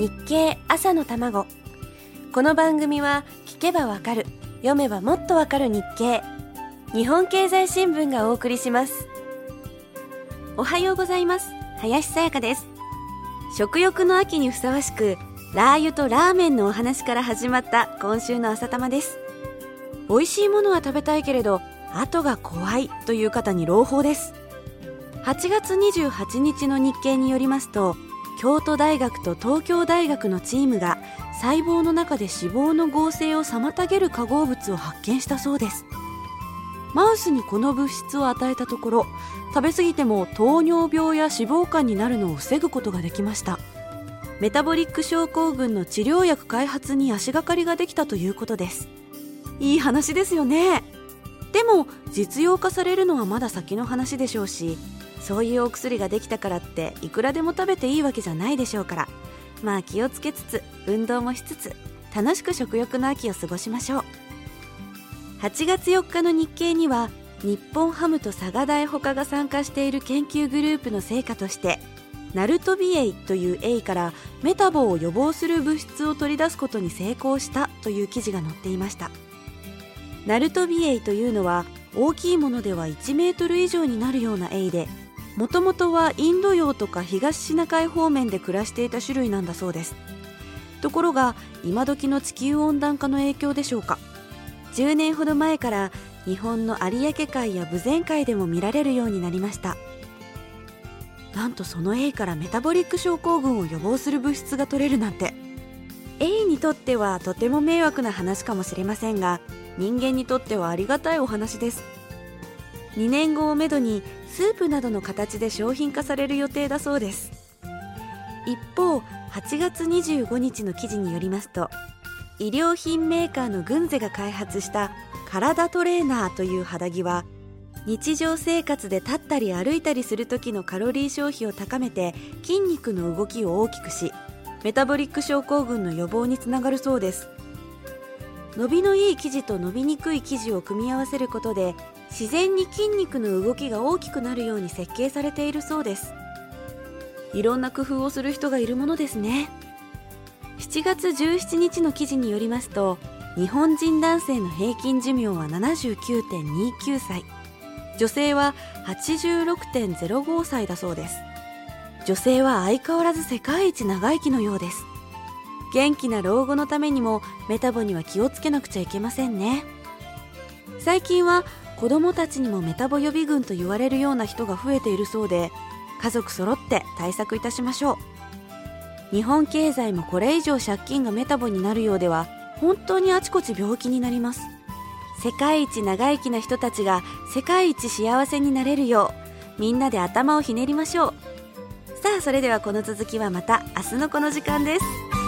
日経朝の卵。この番組は聞けばわかる。読めばもっとわかる日経。日本経済新聞がお送りします。おはようございます。林さやかです。食欲の秋にふさわしくラー油とラーメンのお話から始まった今週の朝玉です。美味しいものは食べたいけれど後が怖いという方に朗報です。8月28日の日経によりますと京都大学と東京大学のチームが細胞の中で脂肪の合成を妨げる化合物を発見したそうです。マウスにこの物質を与えたところ食べ過ぎても糖尿病や脂肪肝になるのを防ぐことができました。メタボリック症候群の治療薬開発に足がかりができたということです。いい話ですよね。でも実用化されるのはまだ先の話でしょうしそういうお薬ができたからっていくらでも食べていいわけじゃないでしょうから。まあ気をつけつつ運動もしつつ楽しく食欲の秋を過ごしましょう。8月4日の日経には日本ハムと佐賀大他が参加している研究グループの成果としてナルトビエイというエイからメタボを予防する物質を取り出すことに成功したという記事が載っていました。ナルトビエイというのは大きいものでは1メートル以上になるようなエイでもともとはインド洋とか東シナ海方面で暮らしていた種類なんだそうです。ところが今時の地球温暖化の影響でしょうか。10年ほど前から日本の有明海や豊前海でも見られるようになりました。なんとそのエイからメタボリック症候群を予防する物質が取れるなんて。エイにとってはとても迷惑な話かもしれませんが人間にとってはありがたいお話です。2年後をめどにスープなどの形で商品化される予定だそうです。一方8月25日の記事によりますと医療品メーカーのグンゼが開発した体トレーナーという肌着は日常生活で立ったり歩いたりする時のカロリー消費を高めて筋肉の動きを大きくしメタボリック症候群の予防につながるそうです。伸びのいい生地と伸びにくい生地を組み合わせることで自然に筋肉の動きが大きくなるように設計されているそうです。いろんな工夫をする人がいるものですね。7月17日の記事によりますと日本人男性の平均寿命は79.29歳。女性は86.05歳だそうです。女性は相変わらず世界一長生きのようです。元気な老後のためにもメタボには気をつけなくちゃいけませんね。最近は子供たちにもメタボ予備軍と言われるような人が増えているそうで家族揃って対策いたしましょう。日本経済もこれ以上借金がメタボになるようでは本当にあちこち病気になります。世界一長生きな人たちが世界一幸せになれるようみんなで頭をひねりましょう。さあそれではこの続きはまた明日のこの時間です。